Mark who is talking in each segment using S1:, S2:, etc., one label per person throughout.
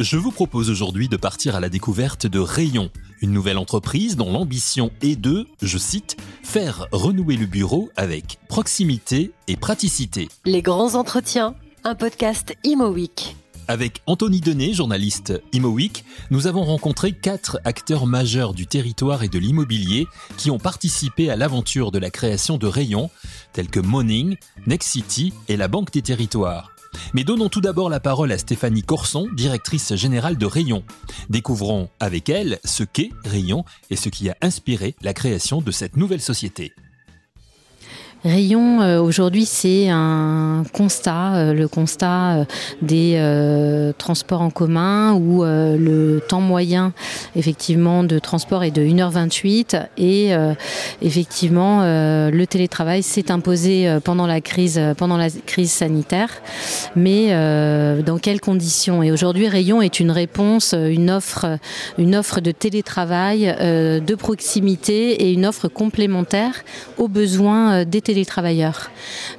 S1: Je vous propose aujourd'hui de partir à la découverte de Rayon, une nouvelle entreprise dont l'ambition est de, je cite, faire renouer le bureau avec proximité et praticité.
S2: Les grands entretiens, un podcast Imo.
S1: Avec Anthony Denet, journaliste ImoWeek, nous avons rencontré quatre acteurs majeurs du territoire et de l'immobilier qui ont participé à l'aventure de la création de rayons tels que Morning, Next City et la Banque des Territoires. Mais donnons tout d'abord la parole à Stéphanie Corson, directrice générale de Rayon. Découvrons avec elle ce qu'est Rayon et ce qui a inspiré la création de cette nouvelle société.
S3: Rayon, euh, aujourd'hui, c'est un constat, euh, le constat euh, des transports en commun où le temps moyen, effectivement, de transport est de 1h28 et effectivement, le télétravail s'est imposé pendant la crise, pendant la crise sanitaire. Mais dans quelles conditions? Et aujourd'hui, Rayon est une réponse, une offre, une offre de télétravail de proximité et une offre complémentaire aux besoins des télétravailleurs télétravailleurs.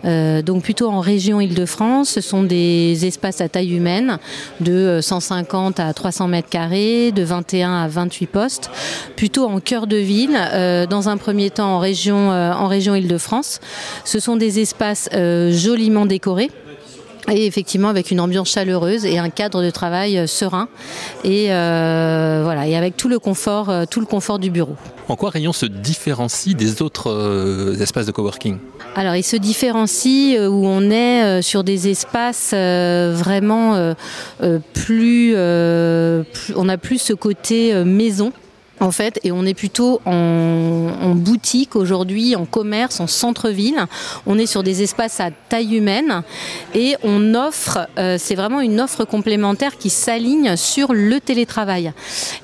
S3: Euh, donc plutôt en région Île-de-France, ce sont des espaces à taille humaine de 150 à 300 mètres carrés, de 21 à 28 postes, plutôt en cœur de ville, euh, dans un premier temps en région, euh, en région Île-de-France. Ce sont des espaces joliment décorés et effectivement avec une ambiance chaleureuse et un cadre de travail euh, serein. Et euh, voilà et avec tout le confort euh, tout le confort du bureau.
S1: En quoi Rayon se différencie des autres espaces de coworking?
S3: Alors il se différencie où on est sur des espaces vraiment plus, on a plus ce côté maison en fait, et on est plutôt en, boutique aujourd'hui, en commerce, en centre-ville. On est sur des espaces à taille humaine et on offre, euh, c'est vraiment une offre complémentaire qui s'aligne sur le télétravail.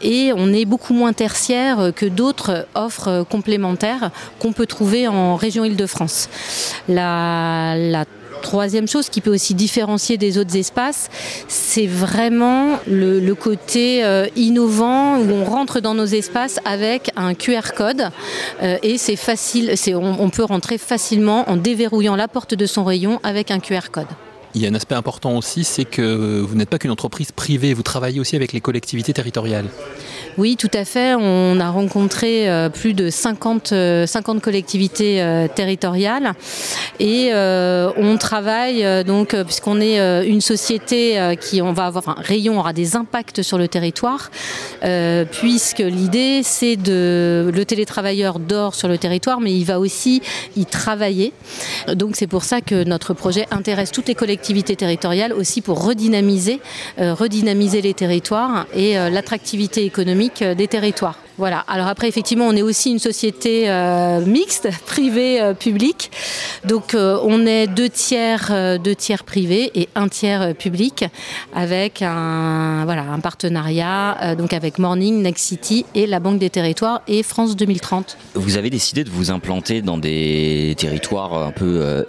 S3: Et on est beaucoup moins tertiaire que d'autres offres complémentaires qu'on peut trouver en région Île-de-France. La, la Troisième chose qui peut aussi différencier des autres espaces, c'est vraiment le, côté euh, innovant où on rentre dans nos espaces avec un QR code euh, et c'est facile, on, peut rentrer facilement en déverrouillant la porte de son rayon avec un QR code.
S1: Il y a un aspect important aussi, c'est que vous n'êtes pas qu'une entreprise privée, vous travaillez aussi avec les collectivités territoriales.
S3: Oui, tout à fait. On a rencontré euh, plus de 50, 50 euh, collectivités euh, territoriales et on travaille donc puisqu'on est une société qui va avoir un rayon aura des impacts sur le territoire puisque l'idée c'est de le télétravailleur dort sur le territoire mais il va aussi y travailler. Donc c'est pour ça que notre projet intéresse toutes les collectivités territoriales aussi pour redynamiser les territoires et l'attractivité économique euh, des territoires. Voilà. Alors après, effectivement, on est aussi une société euh, mixte, privée, euh. Donc, on est deux tiers, deux tiers privés et un tiers public, avec un voilà un partenariat donc avec Morning, Next City et la Banque des Territoires et France 2030.
S4: Vous avez décidé de vous implanter dans des territoires un peu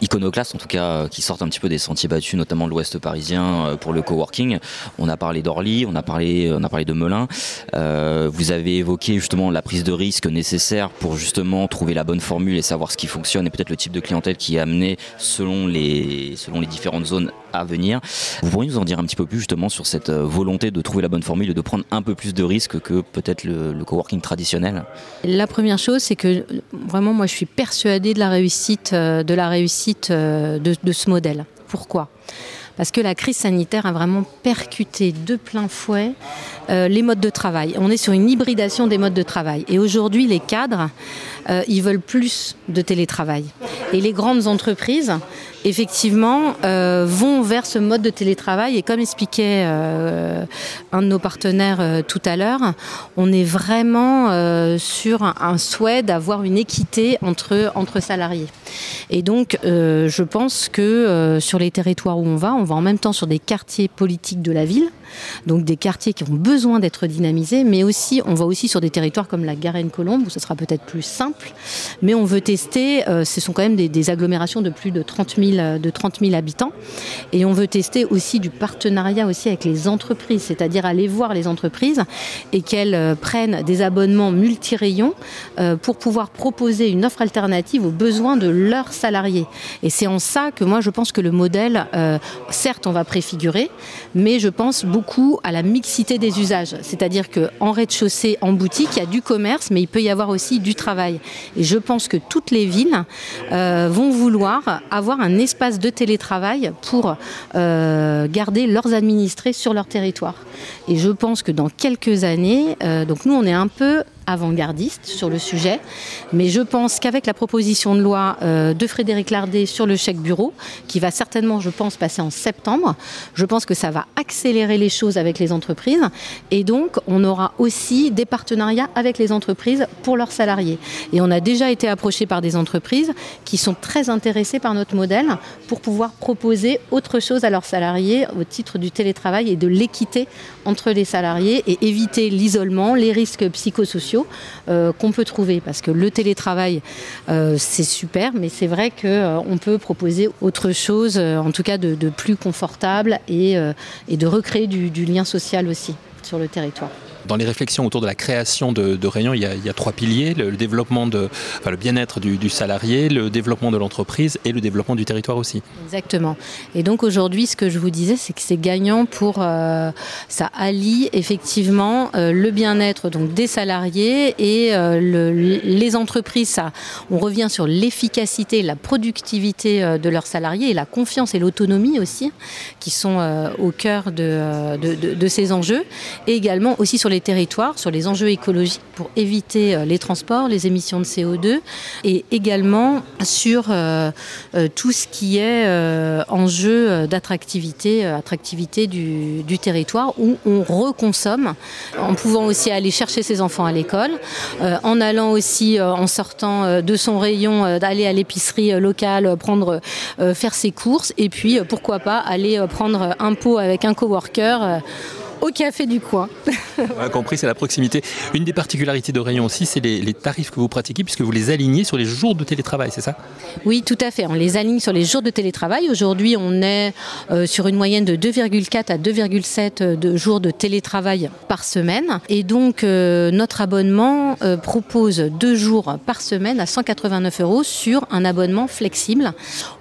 S4: iconoclastes, en tout cas, qui sortent un petit peu des sentiers battus, notamment l'Ouest parisien pour le coworking. On a parlé d'Orly, on a parlé, on a parlé de Melun. Euh, vous avez évoqué justement la prise de risque nécessaire pour justement trouver la bonne formule et savoir ce qui fonctionne et peut-être le type de clientèle qui est amené selon les, selon les différentes zones à venir. Vous pourriez nous en dire un petit peu plus justement sur cette euh, volonté de trouver la bonne formule et de prendre un peu plus de risques que peut-être le, coworking traditionnel?
S3: La première chose, c'est que vraiment moi je suis persuadée de la réussite, euh, de, de ce modèle. Pourquoi? Parce que la crise sanitaire a vraiment percuté de plein fouet euh, les modes de travail. On est sur une hybridation des modes de travail. Et aujourd'hui, les cadres, euh, ils veulent plus de télétravail. Et les grandes entreprises, effectivement, euh, vont vers ce mode de télétravail. Et comme expliquait euh, un de nos partenaires tout à l'heure, on est vraiment sur un, souhait d'avoir une équité entre, entre salariés. Et donc, je pense que sur les territoires où on va, on va en même temps sur des quartiers politiques de la ville, donc des quartiers qui ont besoin d'être dynamisés, mais aussi on va aussi sur des territoires comme la Garenne-Colombe où ce sera peut-être plus simple, mais on veut tester. ce sont quand même des, agglomérations de plus de 30 000 de 30 000 habitants, et on veut tester aussi du partenariat aussi avec les entreprises, c'est-à-dire aller voir les entreprises et qu'elles prennent des abonnements multi-rayons pour pouvoir proposer une offre alternative aux besoins de leurs salariés. Et c'est en ça que moi je pense que le modèle, euh, certes on va préfigurer, mais je pense beaucoup à la mixité des usages. C'est-à-dire qu'en rez-de-chaussée, en boutique, il y a du commerce, mais il peut y avoir aussi du travail. Et je pense que toutes les villes euh, vont vouloir avoir un espace de télétravail pour euh, garder leurs administrés sur leur territoire. Et je pense que dans quelques années, donc nous on est un peu avant-gardiste sur le sujet. Mais je pense qu'avec la proposition de loi euh, de Frédéric Lardet sur le chèque bureau, qui va certainement, je pense, passer en septembre, je pense que ça va accélérer les choses avec les entreprises. Et donc, on aura aussi des partenariats avec les entreprises pour leurs salariés. Et on a déjà été approché par des entreprises qui sont très intéressées par notre modèle pour pouvoir proposer autre chose à leurs salariés au titre du télétravail et de l'équité entre les salariés et éviter l'isolement, les risques psychosociaux euh, qu'on peut trouver. Parce que le télétravail, euh, c'est super, mais c'est vrai qu'on euh, peut proposer autre chose, en tout cas de, plus confortable et, de recréer du lien social aussi sur le territoire
S1: dans les réflexions autour de la création de, rayons, il y, a, trois piliers le, développement de, le bien-être du, salarié, le développement de l'entreprise et le développement du territoire aussi.
S3: Exactement. Et donc aujourd'hui, ce que je vous disais, c'est que c'est gagnant pour euh, ça allie effectivement euh, le bien-être donc des salariés et euh, les entreprises. On revient sur l'efficacité, la productivité de leurs salariés et la confiance et l'autonomie aussi, qui sont au cœur de, de, de ces enjeux, et également aussi sur les territoires, sur les enjeux écologiques pour éviter euh, les transports, les émissions de CO2 et également sur euh, euh, tout ce qui est enjeu d'attractivité, attractivité du, du, territoire où on reconsomme en pouvant aussi aller chercher ses enfants à l'école, en allant aussi en sortant de son rayon d'aller à l'épicerie locale, prendre, faire ses courses et puis pourquoi pas aller prendre un pot avec un coworker au café du coin.
S1: On a compris, c'est la proximité. Une des particularités de Rayon aussi, c'est les, tarifs que vous pratiquez, puisque vous les alignez sur les jours de télétravail, c'est ça?
S3: Oui, tout à fait. On les aligne sur les jours de télétravail. Aujourd'hui, on est euh, sur une moyenne de 2,4 à 2,7 euh, de jours de télétravail par semaine. Et donc, euh, notre abonnement propose deux jours par semaine à 189 euros sur un abonnement flexible.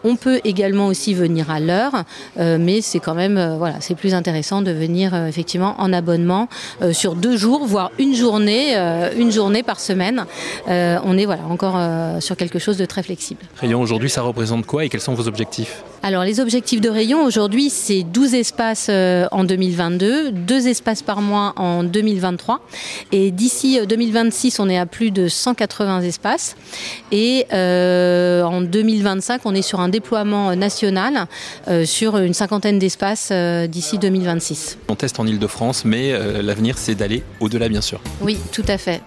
S3: On peut également aussi venir à l'heure, mais c'est quand même, voilà, c'est plus intéressant de venir effectivement en abonnement euh, sur deux jours, voire une journée, euh, une journée par semaine. Euh, on est voilà encore sur quelque chose de très flexible.
S1: Rayon aujourd'hui, ça représente quoi et quels sont vos objectifs?
S3: Alors les objectifs de Rayon aujourd'hui c'est 12 espaces en 2022, 2 espaces par mois en 2023 et d'ici 2026 on est à plus de 180 espaces et en 2025 on est sur un déploiement national sur une cinquantaine d'espaces d'ici 2026.
S1: On teste en de france mais euh, l'avenir c'est d'aller au-delà bien sûr.
S3: Oui, tout à fait.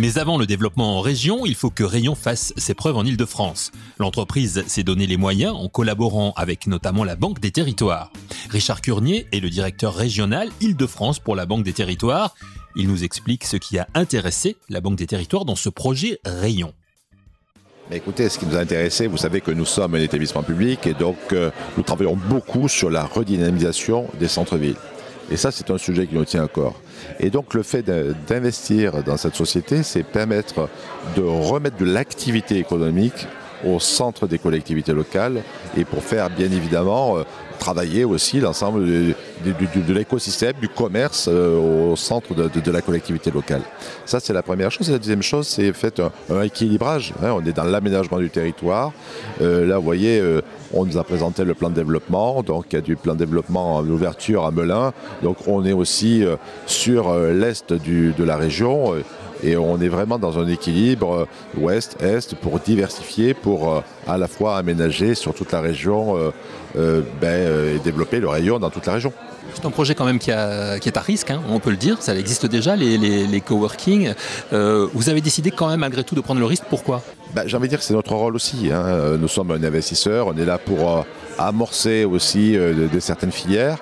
S1: Mais avant le développement en région, il faut que Rayon fasse ses preuves en Ile-de-France. L'entreprise s'est donné les moyens en collaborant avec notamment la Banque des Territoires. Richard Curnier est le directeur régional Ile-de-France pour la Banque des Territoires. Il nous explique ce qui a intéressé la Banque des Territoires dans ce projet Rayon
S5: écoutez, ce qui nous a intéressé, vous savez que nous sommes un établissement public et donc euh, nous travaillons beaucoup sur la redynamisation des centres-villes. Et ça, c'est un sujet qui nous tient à corps. Et donc le fait d'investir dans cette société, c'est permettre de remettre de l'activité économique au centre des collectivités locales et pour faire bien évidemment euh, travailler aussi l'ensemble de, l'écosystème, du commerce euh, au centre de, la collectivité locale. Ça, c'est la première chose. Et la deuxième chose, c'est fait un, équilibrage. Hein. on est dans l'aménagement du territoire. Euh, là, vous voyez, on nous a présenté le plan de développement. Donc, il y a du plan de développement d'ouverture à Melun. Donc, on est aussi sur l'est de la région et on est vraiment dans un équilibre euh, ouest-est pour diversifier, pour euh, à la fois aménager sur toute la région euh, ben, et développer le rayon dans toute la région.
S1: C'est un projet quand même qui, est à risque, hein, on peut le dire, ça existe déjà, les, les, coworking. Euh, vous avez décidé quand même malgré tout de prendre le risque, pourquoi?
S5: Ben, J'ai envie de dire que c'est notre rôle aussi. Hein. Nous sommes un investisseur, on est là pour euh, amorcer aussi euh, de certaines filières.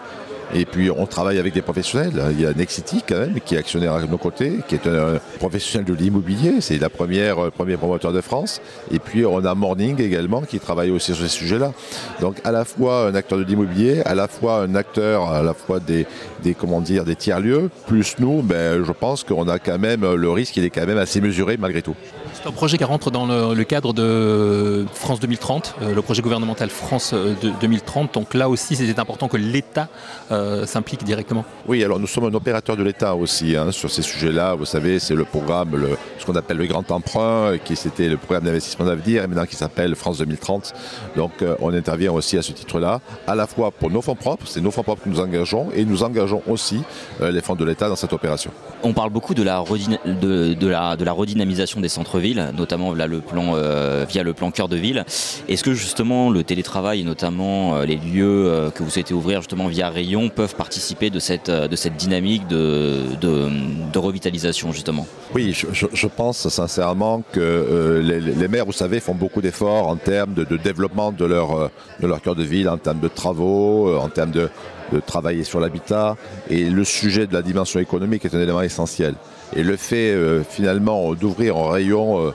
S5: Et puis on travaille avec des professionnels. Il y a Nexity quand même qui est actionnaire à nos côtés, qui est un professionnel de l'immobilier. C'est la première euh, premier promoteur de France. Et puis on a Morning également qui travaille aussi sur ces sujets-là. Donc à la fois un acteur de l'immobilier, à la fois un acteur à la fois des, des comment dire des tiers lieux. Plus nous, ben, je pense qu'on a quand même le risque, il est quand même assez mesuré malgré tout.
S1: C'est un projet qui rentre dans le, cadre de France 2030, euh, le projet gouvernemental France 2030. Euh, Donc là aussi, c'était important que l'État euh, s'implique directement.
S5: Oui, alors nous sommes un opérateur de l'État aussi hein, sur ces sujets-là. Vous savez, c'est le programme, le, ce qu'on appelle le grand emprunt, qui c'était le programme d'investissement d'avenir, et maintenant qui s'appelle France 2030. Donc on intervient aussi à ce titre-là, à la fois pour nos fonds propres, c'est nos fonds propres que nous engageons, et nous engageons aussi les fonds de l'État dans cette opération.
S4: On parle beaucoup de la, de, de la, de la redynamisation des centres-villes notamment euh, via le plan cœur de ville. Est-ce que justement le télétravail et notamment euh, les lieux euh, que vous souhaitez ouvrir justement via Rayon peuvent participer de cette, dynamique de, revitalisation justement?
S5: Oui, je, pense sincèrement que les, maires, vous savez, font beaucoup d'efforts en termes de, développement de leur, de leur cœur de ville, en termes de travaux, en termes de, de travailler sur l'habitat. Et le sujet de la dimension économique est un élément essentiel. Et le fait euh, finalement d'ouvrir un rayon euh,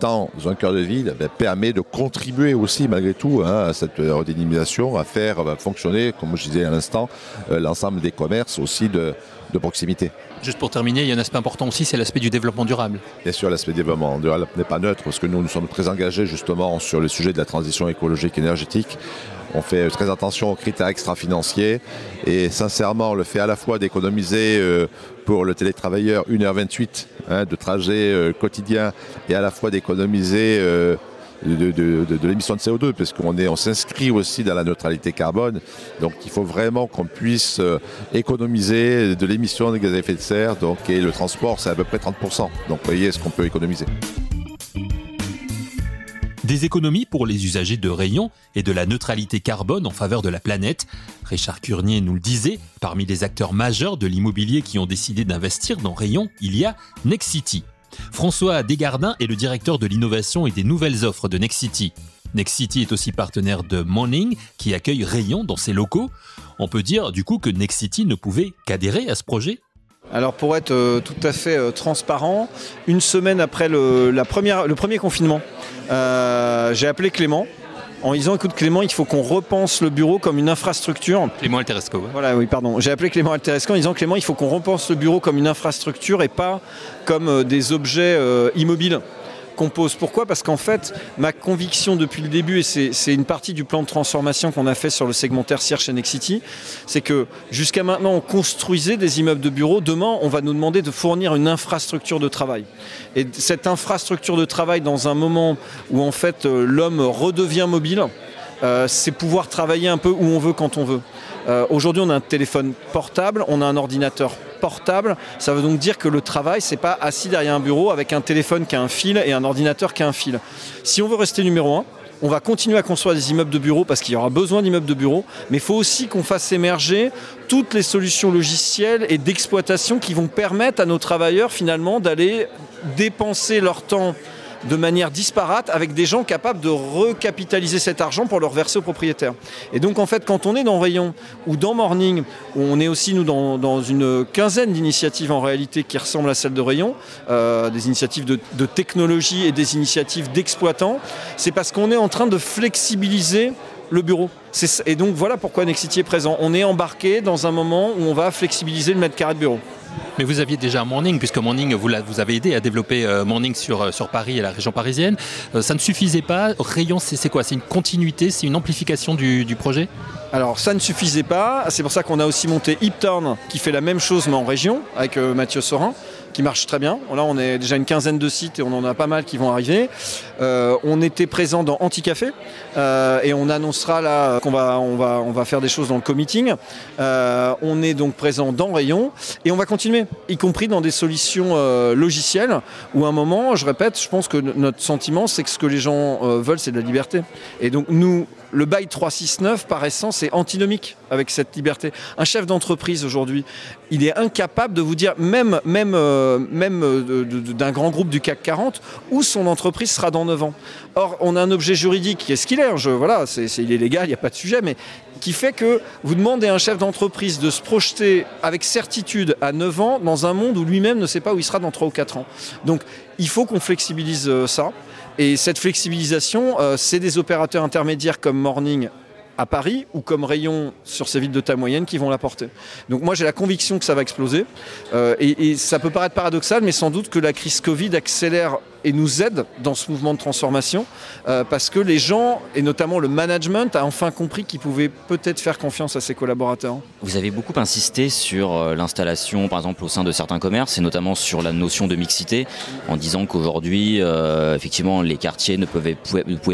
S5: dans un cœur de ville ben, permet de contribuer aussi malgré tout hein, à cette redynamisation, à faire fonctionner, comme je disais à l'instant, euh, l'ensemble des commerces aussi de, de, proximité.
S1: Juste pour terminer, il y a un aspect important aussi, c'est l'aspect du développement durable.
S5: Bien sûr, l'aspect développement durable n'est pas neutre, parce que nous, nous sommes très engagés justement sur le sujet de la transition écologique et énergétique. On fait très attention aux critères extra-financiers et sincèrement, le fait à la fois d'économiser euh, pour le télétravailleur 1h28 hein, de trajet euh, quotidien et à la fois d'économiser euh, de, l'émission de CO2, parce qu'on on s'inscrit aussi dans la neutralité carbone. Donc il faut vraiment qu'on puisse économiser de l'émission de gaz à effet de serre. Donc, et le transport, c'est à peu près 30%. Donc voyez ce qu'on peut économiser.
S1: Des économies pour les usagers de rayons et de la neutralité carbone en faveur de la planète. Richard Curnier nous le disait, parmi les acteurs majeurs de l'immobilier qui ont décidé d'investir dans Rayon, il y a Nexity. François Desgardins est le directeur de l'innovation et des nouvelles offres de Nexity. Nexity est aussi partenaire de Morning qui accueille Rayon dans ses locaux. On peut dire du coup que Nexity ne pouvait qu'adhérer à ce projet
S6: alors pour être euh, tout à fait euh, transparent, une semaine après le, la première, le premier confinement, euh, j'ai appelé Clément en disant écoute Clément, il faut qu'on repense le bureau comme une infrastructure.
S1: Clément Alteresco.
S6: Voilà, oui, pardon. J'ai appelé Clément Alteresco en disant Clément, il faut qu'on repense le bureau comme une infrastructure et pas comme des objets immobiles Pourquoi? Parce qu'en fait, ma conviction depuis le début, et c'est une partie du plan de transformation qu'on a fait sur le segment tertiaire chez Nexity, c'est que jusqu'à maintenant, on construisait des immeubles de bureaux. Demain, on va nous demander de fournir une infrastructure de travail. Et cette infrastructure de travail, dans un moment où en fait euh, l'homme redevient mobile, euh, c'est pouvoir travailler un peu où on veut quand on veut. Euh, aujourd'hui, on a un téléphone portable, on a un ordinateur portable. Ça veut donc dire que le travail, c'est pas assis derrière un bureau avec un téléphone qui a un fil et un ordinateur qui a un fil. Si on veut rester numéro un, on va continuer à construire des immeubles de bureaux parce qu'il y aura besoin d'immeubles de bureaux, mais il faut aussi qu'on fasse émerger toutes les solutions logicielles et d'exploitation qui vont permettre à nos travailleurs finalement d'aller dépenser leur temps de manière disparate avec des gens capables de recapitaliser cet argent pour le reverser aux propriétaires. Et donc en fait, quand on est dans Rayon ou dans Morning, on est aussi nous dans, une quinzaine d'initiatives en réalité qui ressemblent à celles de Rayon, euh, des initiatives de, de technologie et des initiatives d'exploitants, c'est parce qu'on est en train de flexibiliser le bureau. Et donc voilà pourquoi Nexity est présent. On est embarqué dans un moment où on va flexibiliser le mètre carré de bureau.
S1: Mais vous aviez déjà Morning, puisque Morning, vous, vous avez aidé à développer euh, Morning sur, euh, sur Paris et la région parisienne. Euh, ça ne suffisait pas. Rayon, c'est quoi? C'est une continuité? C'est une amplification du, projet?
S6: Alors ça ne suffisait pas, c'est pour ça qu'on a aussi monté Hipturn qui fait la même chose mais en région avec Mathieu Sorin qui marche très bien. Là, on est déjà une quinzaine de sites et on en a pas mal qui vont arriver. Euh, on était présent dans Anticafé euh, et on annoncera là qu'on va, on va, on va faire des choses dans le committing. Euh, on est donc présent dans Rayon et on va continuer, y compris dans des solutions logicielles où à un moment, je répète, je pense que notre sentiment, c'est que ce que les gens veulent, c'est de la liberté. Et donc nous, le bail 369, par essence, est antinomique avec cette liberté. Un chef d'entreprise aujourd'hui, il est incapable de vous dire, même, même, euh, même euh, d'un grand groupe du CAC 40, où son entreprise sera dans 9 ans. Or, on a un objet juridique qui est ce qu'il est. C'est, il est légal, il n'y a pas de sujet, mais qui fait que vous demandez à un chef d'entreprise de se projeter avec certitude à 9 ans dans un monde où lui-même ne sait pas où il sera dans 3 ou 4 ans. Donc, il faut qu'on flexibilise euh, ça. Et cette flexibilisation, c'est des opérateurs intermédiaires comme Morning à Paris ou comme rayon sur ces villes de taille moyenne qui vont l'apporter. Donc moi j'ai la conviction que ça va exploser euh, et, ça peut paraître paradoxal mais sans doute que la crise Covid accélère et nous aide dans ce mouvement de transformation euh, parce que les gens, et notamment le management, a enfin compris qu'ils pouvaient peut-être faire confiance à ses collaborateurs.
S4: Vous avez beaucoup insisté sur euh, l'installation, par exemple, au sein de certains commerces, et notamment sur la notion de mixité, en disant qu'aujourd'hui, euh, effectivement, les quartiers ne pouvaient,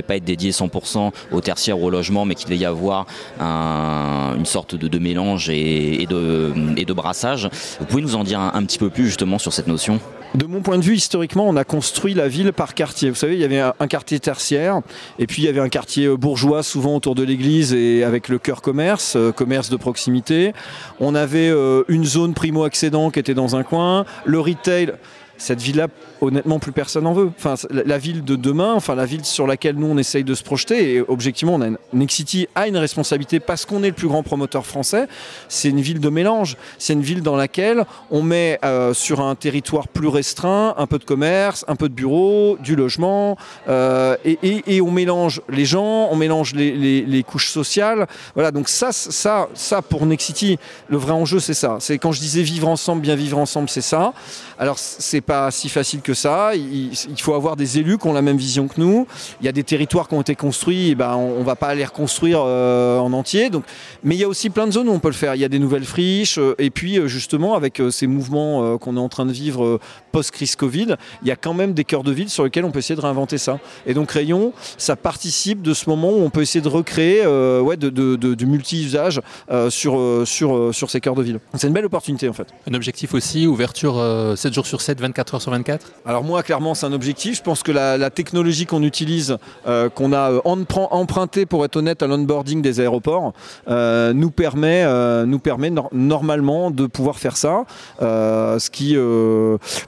S4: pas être dédiés 100% au tertiaire ou au logement, mais qu'il devait y avoir un, une sorte de, mélange et, de, brassage. Vous pouvez nous en dire un petit peu plus justement sur cette notion?
S6: De mon point de vue, historiquement, on a construit la ville par quartier. Vous savez, il y avait un quartier tertiaire, et puis il y avait un quartier bourgeois, souvent autour de l'église et avec le cœur commerce, euh, commerce de proximité. On avait euh, une zone primo-accédant qui était dans un coin, le retail cette ville-là, honnêtement, plus personne n'en veut. Enfin, la ville de demain, enfin la ville sur laquelle nous on essaye de se projeter, et objectivement, on a Nexity a une responsabilité parce qu'on est le plus grand promoteur français. C'est une ville de mélange. C'est une ville dans laquelle on met euh, sur un territoire plus restreint un peu de commerce, un peu de bureaux, du logement, euh, et, on mélange les gens, on mélange les, les, les, couches sociales. Voilà. Donc ça, ça, ça pour Nexity, le vrai enjeu, c'est ça. C'est quand je disais vivre ensemble, bien vivre ensemble, c'est ça. Alors c'est pas si facile que ça. Il, faut avoir des élus qui ont la même vision que nous. Il y a des territoires qui ont été construits, et ben on, on va pas les reconstruire euh, en entier. Donc, mais il y a aussi plein de zones où on peut le faire. Il y a des nouvelles friches, euh, et puis euh, justement avec ces mouvements qu'on est en train de vivre post-crise Covid, il y a quand même des cœurs de ville sur lesquels on peut essayer de réinventer ça. Et donc Rayon, ça participe de ce moment où on peut essayer de recréer ouais, de, du multi-usage sur, sur, sur ces cœurs de ville. C'est une belle opportunité en fait.
S7: Un objectif aussi, ouverture 7 jours sur 7, 24 heures sur 24
S6: Alors moi, clairement, c'est un objectif. Je pense que la, technologie qu'on utilise, euh, qu'on a emprunté, pour être honnête, à l'onboarding des aéroports, euh, nous permet, euh, nous permet no normalement de pouvoir faire ça. ce qui,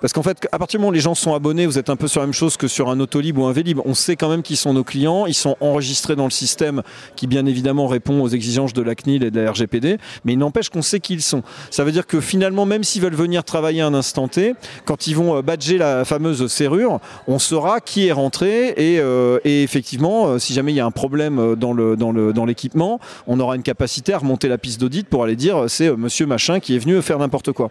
S6: parce qu'en fait, à partir du moment où les gens sont abonnés, vous êtes un peu sur la même chose que sur un Autolib ou un Vélib. On sait quand même qui sont nos clients. Ils sont enregistrés dans le système qui, bien évidemment, répond aux exigences de la CNIL et de la RGPD. Mais il n'empêche qu'on sait qui ils sont. Ça veut dire que finalement, même s'ils veulent venir travailler un instant T, quand ils vont badger la fameuse serrure, on saura qui est rentré et, euh, effectivement, si jamais il y a un problème dans le dans le dans l'équipement, on aura une capacité à remonter la piste d'audit pour aller dire c'est monsieur machin qui est venu faire n'importe quoi.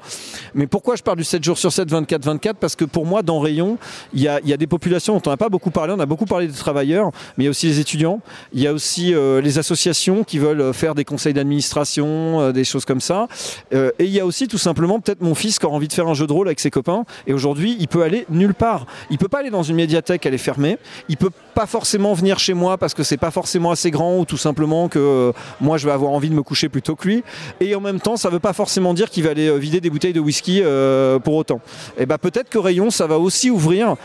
S6: Mais pourquoi je parle du 7 jours sur 7 24 24 parce que pour moi dans Rayon, il y a, y a des populations dont on n'a pas beaucoup parlé, on a beaucoup parlé des travailleurs, mais il y a aussi les étudiants, il y a aussi euh, les associations qui veulent faire des conseils d'administration, euh, des choses comme ça. et il y a aussi tout simplement peut-être mon fils qui a envie de faire un jeu de rôle avec ses copains et aujourd'hui, il peut aller nulle part. Il peut pas aller dans une médiathèque, elle est fermée. Il peut pas forcément venir chez moi parce que c'est pas forcément assez grand ou tout simplement que euh, moi je vais avoir envie de me coucher plutôt que lui. Et en même temps, ça veut pas forcément dire qu'il va aller euh, vider des bouteilles de whisky euh, pour autant. Et ben peut-être que Rayon, ça va aussi ouvrir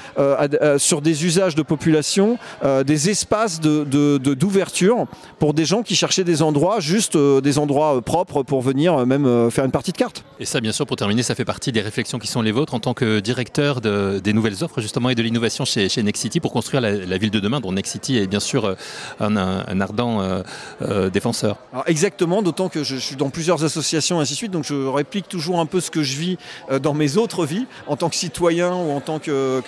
S6: sur des usages de population des espaces d'ouverture de, de, pour des gens qui cherchaient des endroits, juste des endroits propres pour venir même faire une partie de cartes.
S7: Et ça, bien sûr, pour terminer, ça fait partie des réflexions qui sont les vôtres en tant que directeur de, des nouvelles offres justement et de l'innovation chez, chez Nexity pour construire la, ville de demain dont Nexity est bien sûr un, un, ardent euh, euh, défenseur.
S6: Exactement, d'autant que je, suis dans plusieurs associations et ainsi de suite, donc je réplique toujours un peu ce que je vis euh, dans mes autres vies en tant que citoyen ou en tant que,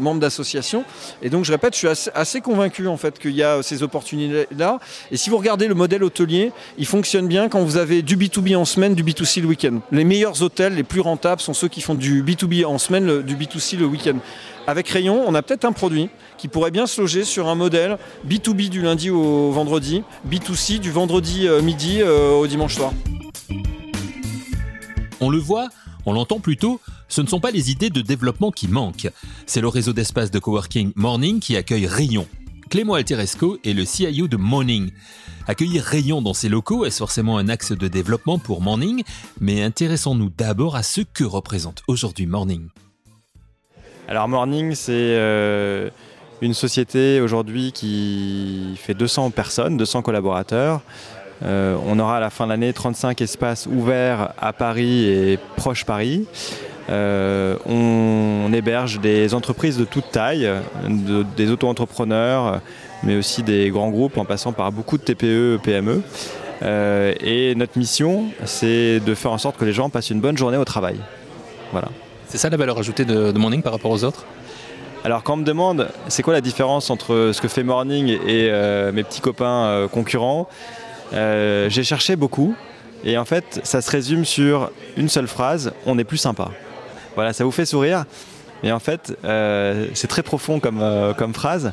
S6: membre d'association. Et donc je répète, je suis assez, assez convaincu en fait qu'il y a ces opportunités là. Et si vous regardez le modèle hôtelier, il fonctionne bien quand vous avez du B2B en semaine, du B2C le week-end. Les meilleurs hôtels, les plus rentables sont ceux qui font du B2B en semaine, du B2C le week-end. Avec Rayon, on a peut-être un produit qui pourrait bien se loger sur un modèle B2B du lundi au vendredi, B2C du vendredi euh, midi euh, au dimanche soir.
S7: On le voit, on l'entend plutôt, ce ne sont pas les idées de développement qui manquent. C'est le réseau d'espace de coworking Morning qui accueille Rayon. Clément Alteresco est le CIO de Morning. Accueillir Rayon dans ses locaux est forcément un axe de développement pour Morning, mais intéressons-nous d'abord à ce que représente aujourd'hui Morning.
S8: Alors Morning, c'est euh, une société aujourd'hui qui fait 200 personnes, 200 collaborateurs. Euh, on aura à la fin de l'année 35 espaces ouverts à Paris et proche Paris. Euh, on, héberge des entreprises de toute taille, des auto-entrepreneurs, mais aussi des grands groupes en passant par beaucoup de TPE, PME. Euh, et notre mission, c'est de faire en sorte que les gens passent une bonne journée au travail. Voilà.
S1: C'est ça la valeur ajoutée de, Morning par rapport aux autres?
S8: Alors quand on me demande c'est quoi la différence entre ce que fait Morning et euh, mes petits copains euh, concurrents, j'ai cherché beaucoup et en fait ça se résume sur une seule phrase, on est plus sympa. Voilà, ça vous fait sourire, mais en fait c'est très profond comme, comme phrase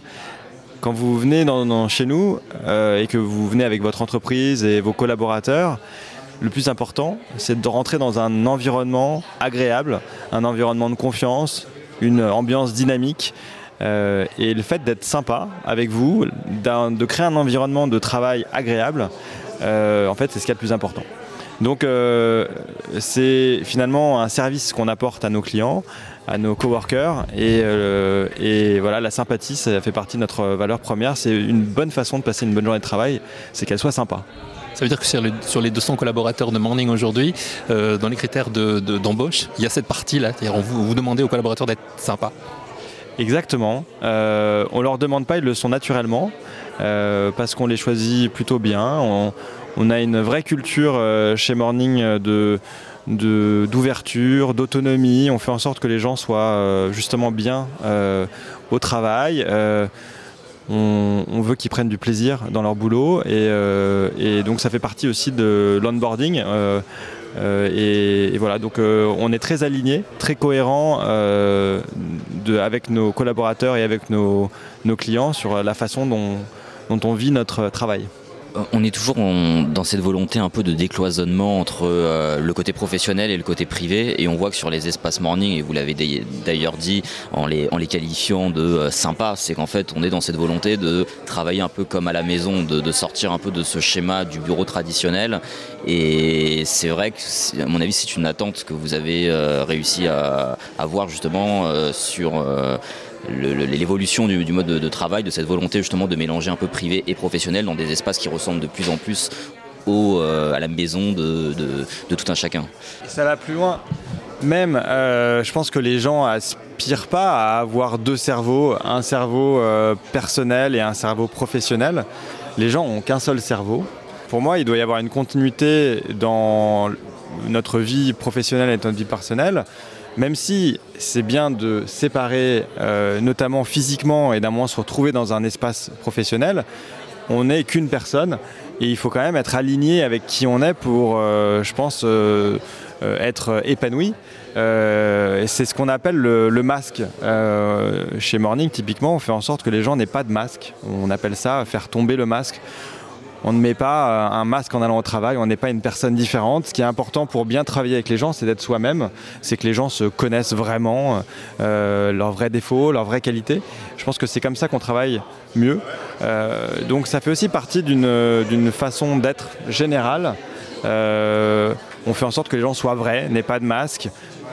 S8: quand vous venez chez nous euh, et que vous venez avec votre entreprise et vos collaborateurs, le plus important, c'est de rentrer dans un environnement agréable, un environnement de confiance, une ambiance dynamique. Euh, et le fait d'être sympa avec vous, de créer un environnement de travail agréable, euh, en fait, c'est ce qui est le plus important. Donc, c'est finalement un service qu'on apporte à nos clients à nos coworkers. Et, euh, et voilà, la sympathie, ça fait partie de notre valeur première. C'est une bonne façon de passer une bonne journée de travail, c'est qu'elle soit sympa.
S1: Ça veut dire que sur, les 200 collaborateurs de Morning aujourd'hui, euh, dans les critères d'embauche, il y a cette partie-là. C'est-à-dire vous, vous demandez aux collaborateurs d'être sympas.
S8: Exactement. Euh, on leur demande pas, ils le sont naturellement, euh, parce qu'on les choisit plutôt bien. On, on, a une vraie culture chez Morning de d'ouverture, d'autonomie. On fait en sorte que les gens soient euh, justement bien euh, au travail. Euh, on, veut qu'ils prennent du plaisir dans leur boulot et, donc ça fait partie aussi de l'onboarding. Et, voilà, donc on est très aligné, très cohérent avec nos collaborateurs et avec nos, clients sur la façon dont on vit notre travail.
S4: Euh, on est toujours dans cette volonté un peu de décloisonnement entre euh, le côté professionnel et le côté privé. Et on voit que sur les espaces morning et vous l'avez d'ailleurs dit en les, qualifiant de euh, sympa c'est qu'en fait on est dans cette volonté de travailler un peu comme à la maison de, sortir un peu de ce schéma du bureau traditionnel. Et c'est vrai que à mon avis c'est une attente que vous avez réussi à avoir justement sur l'évolution du, mode de, travail, de cette volonté justement de mélanger un peu privé et professionnel dans des espaces qui ressemblent de plus en plus au, euh, à la maison de, tout un chacun.
S8: Ça va plus loin. Même, euh, je pense que les gens aspirent pas à avoir deux cerveaux, un cerveau euh, personnel et un cerveau professionnel. Les gens ont qu'un seul cerveau. Pour moi, il doit y avoir une continuité dans notre vie professionnelle et notre vie personnelle même si c'est bien de séparer, euh, notamment physiquement, et d'un moment se retrouver dans un espace professionnel, on n'est qu'une personne et il faut quand même être aligné avec qui on est pour, euh, je pense, euh, être épanoui. c'est ce qu'on appelle le, le masque. chez Morning, typiquement, on fait en sorte que les gens n'aient pas de masque. On appelle ça faire tomber le masque on ne met pas euh, un masque en allant au travail, on n'est pas une personne différente. Ce qui est important pour bien travailler avec les gens, c'est d'être soi-même, c'est que les gens se connaissent vraiment, euh, leurs vrais défauts, leurs vraies qualités. Je pense que c'est comme ça qu'on travaille mieux. Euh, donc ça fait aussi partie d'une façon d'être générale. on fait en sorte que les gens soient vrais, n'aient pas de masque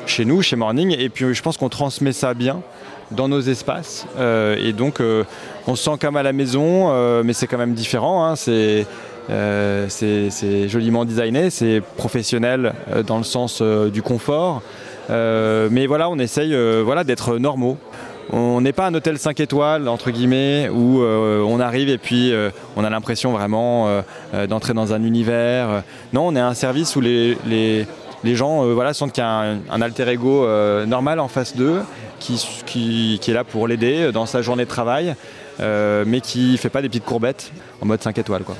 S8: chez nous, chez Morning, et puis je pense qu'on transmet ça bien dans nos espaces. Euh, et donc, euh, on se sent comme à la maison, euh, mais c'est quand même différent. Hein. c'est joliment designé, c'est professionnel dans le sens du confort. mais voilà, on essaye voilà, d'être normaux. On n'est pas un hôtel 5 étoiles, entre guillemets, où on arrive et puis on a l'impression vraiment d'entrer dans un univers. Non, on est un service où les, les, les gens voilà, sentent qu'il y a un, alter ego normal en face d'eux qui, est là pour l'aider dans sa journée de travail, euh, mais qui ne fait pas des petites courbettes en mode 5 étoiles. Quoi.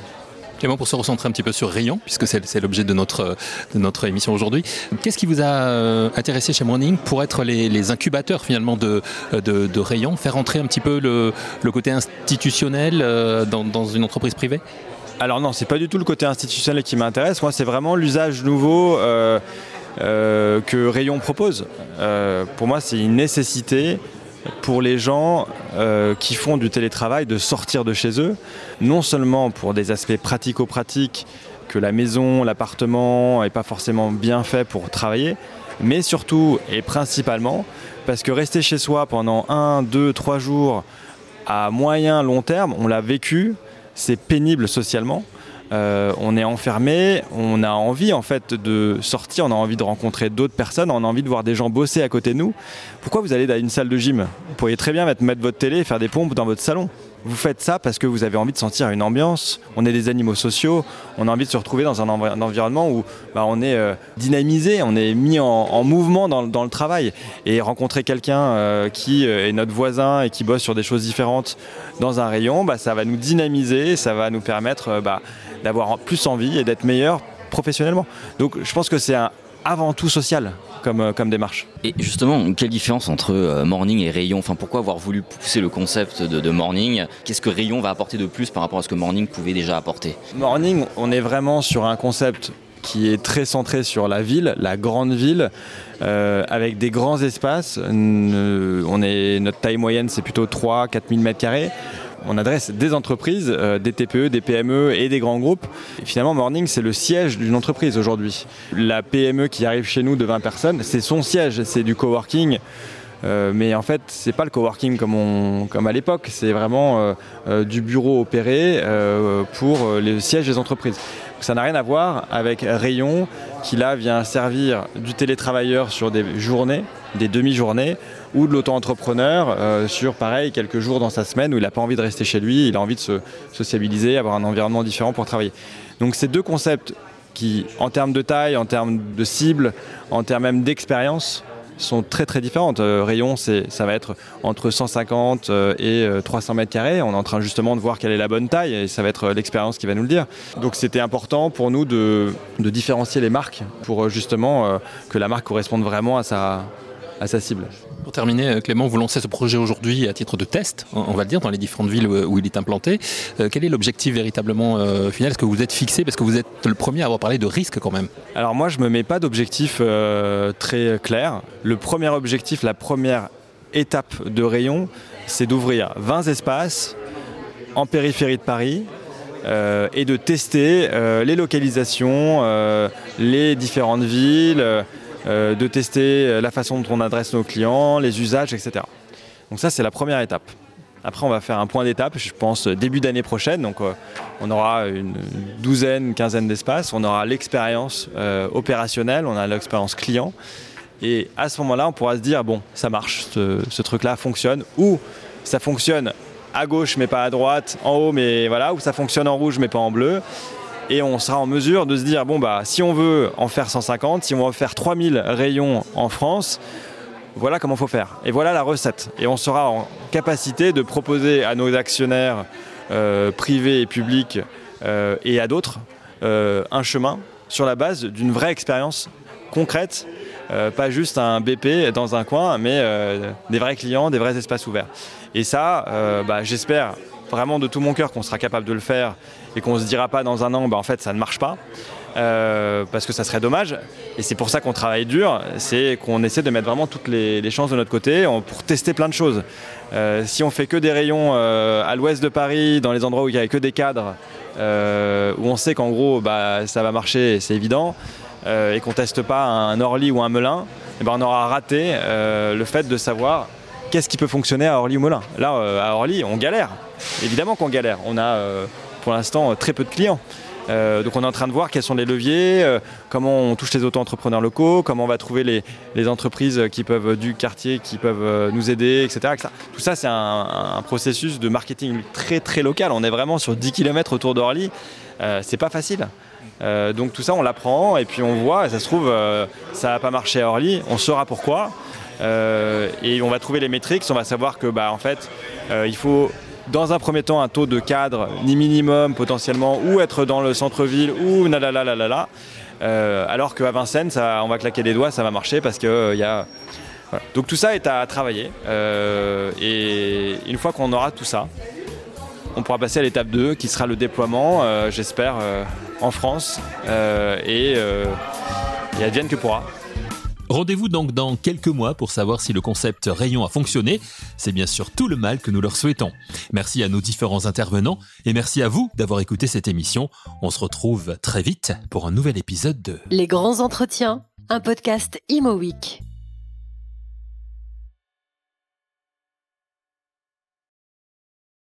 S1: Clément, pour se recentrer un petit peu sur Rayon, puisque c'est l'objet de notre, de notre émission aujourd'hui, qu'est-ce qui vous a euh, intéressé chez Morning pour être les, incubateurs finalement de, de, Rayon, faire entrer un petit peu le, côté institutionnel euh, dans, une entreprise privée?
S8: Alors non, c'est pas du tout le côté institutionnel qui m'intéresse. Moi, c'est vraiment l'usage nouveau. Euh, que Rayon propose. Euh, pour moi, c'est une nécessité pour les gens euh, qui font du télétravail de sortir de chez eux, non seulement pour des aspects pratico-pratiques, que la maison, l'appartement n'est pas forcément bien fait pour travailler, mais surtout et principalement parce que rester chez soi pendant un, deux, trois jours à moyen, long terme, on l'a vécu, c'est pénible socialement. Euh, on est enfermé, on a envie en fait de sortir, on a envie de rencontrer d'autres personnes, on a envie de voir des gens bosser à côté de nous. Pourquoi vous allez dans une salle de gym? Vous pourriez très bien mettre, mettre votre télé et faire des pompes dans votre salon. Vous faites ça parce que vous avez envie de sentir une ambiance. On est des animaux sociaux. On a envie de se retrouver dans un, environnement où bah, on est euh, dynamisé, on est mis en, mouvement dans, le travail. Et rencontrer quelqu'un euh, qui est notre voisin et qui bosse sur des choses différentes dans un rayon, bah, ça va nous dynamiser, ça va nous permettre bah, d'avoir plus envie et d'être meilleur professionnellement. Donc je pense que c'est avant tout social comme, euh, comme démarche.
S4: Et justement, quelle différence entre euh, Morning et Rayon? Enfin, pourquoi avoir voulu pousser le concept de, Morning? Qu'est-ce que Rayon va apporter de plus par rapport à ce que Morning pouvait déjà apporter?
S8: Morning, on est vraiment sur un concept qui est très centré sur la ville, la grande ville, euh, avec des grands espaces. On est, notre taille moyenne, c'est plutôt 3-4 000 mètres carrés on adresse des entreprises, euh, des TPE, des PME et des grands groupes. finalement, Morning, c'est le siège d'une entreprise aujourd'hui. La PME qui arrive chez nous de 20 personnes, c'est son siège, c'est du coworking. Euh, mais en fait, c'est pas le coworking comme, à l'époque, c'est vraiment euh, du bureau opéré pour les sièges des entreprises. Ça n'a rien à voir avec Rayon qui là vient servir du télétravailleur sur des journées, des demi-journées, ou de l'auto-entrepreneur euh, sur pareil quelques jours dans sa semaine où il n'a pas envie de rester chez lui, il a envie de se sociabiliser, avoir un environnement différent pour travailler. Donc ces deux concepts qui, en termes de taille, en termes de cible, en termes même d'expérience, sont très très différentes. Euh, rayon, ça va être entre 150 euh, et 300 mètres carrés. On est en train justement de voir quelle est la bonne taille et ça va être l'expérience qui va nous le dire. Donc c'était important pour nous de, de, différencier les marques pour justement que la marque corresponde vraiment à sa, à sa cible.
S1: Pour terminer, euh, Clément, vous lancez ce projet aujourd'hui à titre de test, on va le dire, dans les différentes villes où il est implanté. Euh, quel est l'objectif véritablement euh, final? Est-ce que vous êtes fixé? Parce que vous êtes le premier à avoir parlé de risque quand même.
S8: Alors moi, je ne me mets pas d'objectif très clair. Le premier objectif, la première étape de rayon, c'est d'ouvrir 20 espaces en périphérie de Paris et de tester les localisations, les différentes villes, euh, de tester euh, la façon dont on adresse nos clients, les usages, etc. Donc ça, c'est la première étape. Après, on va faire un point d'étape, je pense, début d'année prochaine. Donc, euh, on aura une douzaine, une quinzaine d'espaces. On aura l'expérience opérationnelle, on a l'expérience client. Et à ce moment-là, on pourra se dire, bon, ça marche, ce, ce truc-là fonctionne. Ou ça fonctionne à gauche, mais pas à droite, en haut, mais voilà. Ou ça fonctionne en rouge, mais pas en bleu et on sera en mesure de se dire bon bah si on veut en faire 150, si on veut faire 3000 rayons en France, voilà comment faut faire. Et voilà la recette. Et on sera en capacité de proposer à nos actionnaires euh, privés et publics euh, et à d'autres euh, un chemin sur la base d'une vraie expérience concrète, pas juste un BP dans un coin, mais des vrais clients, des vrais espaces ouverts. Et ça, bah, j'espère vraiment de tout mon cœur qu'on sera capable de le faire et qu'on se dira pas dans un an, bah, en fait, ça ne marche pas. Euh, parce que ça serait dommage. Et c'est pour ça qu'on travaille dur, c'est qu'on essaie de mettre vraiment toutes les, chances de notre côté pour tester plein de choses. Euh, si on fait que des rayons euh, à l'ouest de Paris, dans les endroits où il n'y a que des cadres, où on sait qu'en gros bah, ça va marcher, c'est évident, et qu'on teste pas un Orly ou un Melun, eh ben on aura raté le fait de savoir qu'est-ce qui peut fonctionner à Orly ou Melun. Là, à Orly, on galère. Évidemment qu'on galère. On a pour l'instant très peu de clients. Euh, donc on est en train de voir quels sont les leviers, euh, comment on touche les auto-entrepreneurs locaux, comment on va trouver les, entreprises qui peuvent du quartier, qui peuvent euh, nous aider, etc., Tout ça, c'est un, processus de marketing très très local. On est vraiment sur 10 km autour d'Orly. c'est pas facile. donc tout ça, on l'apprend et puis on voit. ça se trouve, ça n'a pas marché à Orly. On saura pourquoi. et on va trouver les métriques. On va savoir que, bah, en fait, il faut dans un premier temps un taux de cadre ni minimum potentiellement ou être dans le centre-ville ou la euh, alors qu'à Vincennes on va claquer des doigts ça va marcher parce que euh, il y a donc tout ça est à travailler euh, et une fois qu'on aura tout ça on pourra passer à l'étape 2 qui sera le déploiement j'espère en France et, et advienne que pourra
S1: Rendez-vous donc dans quelques mois pour savoir si le concept rayon a fonctionné. C'est bien sûr tout le mal que nous leur souhaitons. Merci à nos différents intervenants et merci à vous d'avoir écouté cette émission. On se retrouve très vite pour un nouvel épisode de
S2: Les grands entretiens, un podcast Imo Week.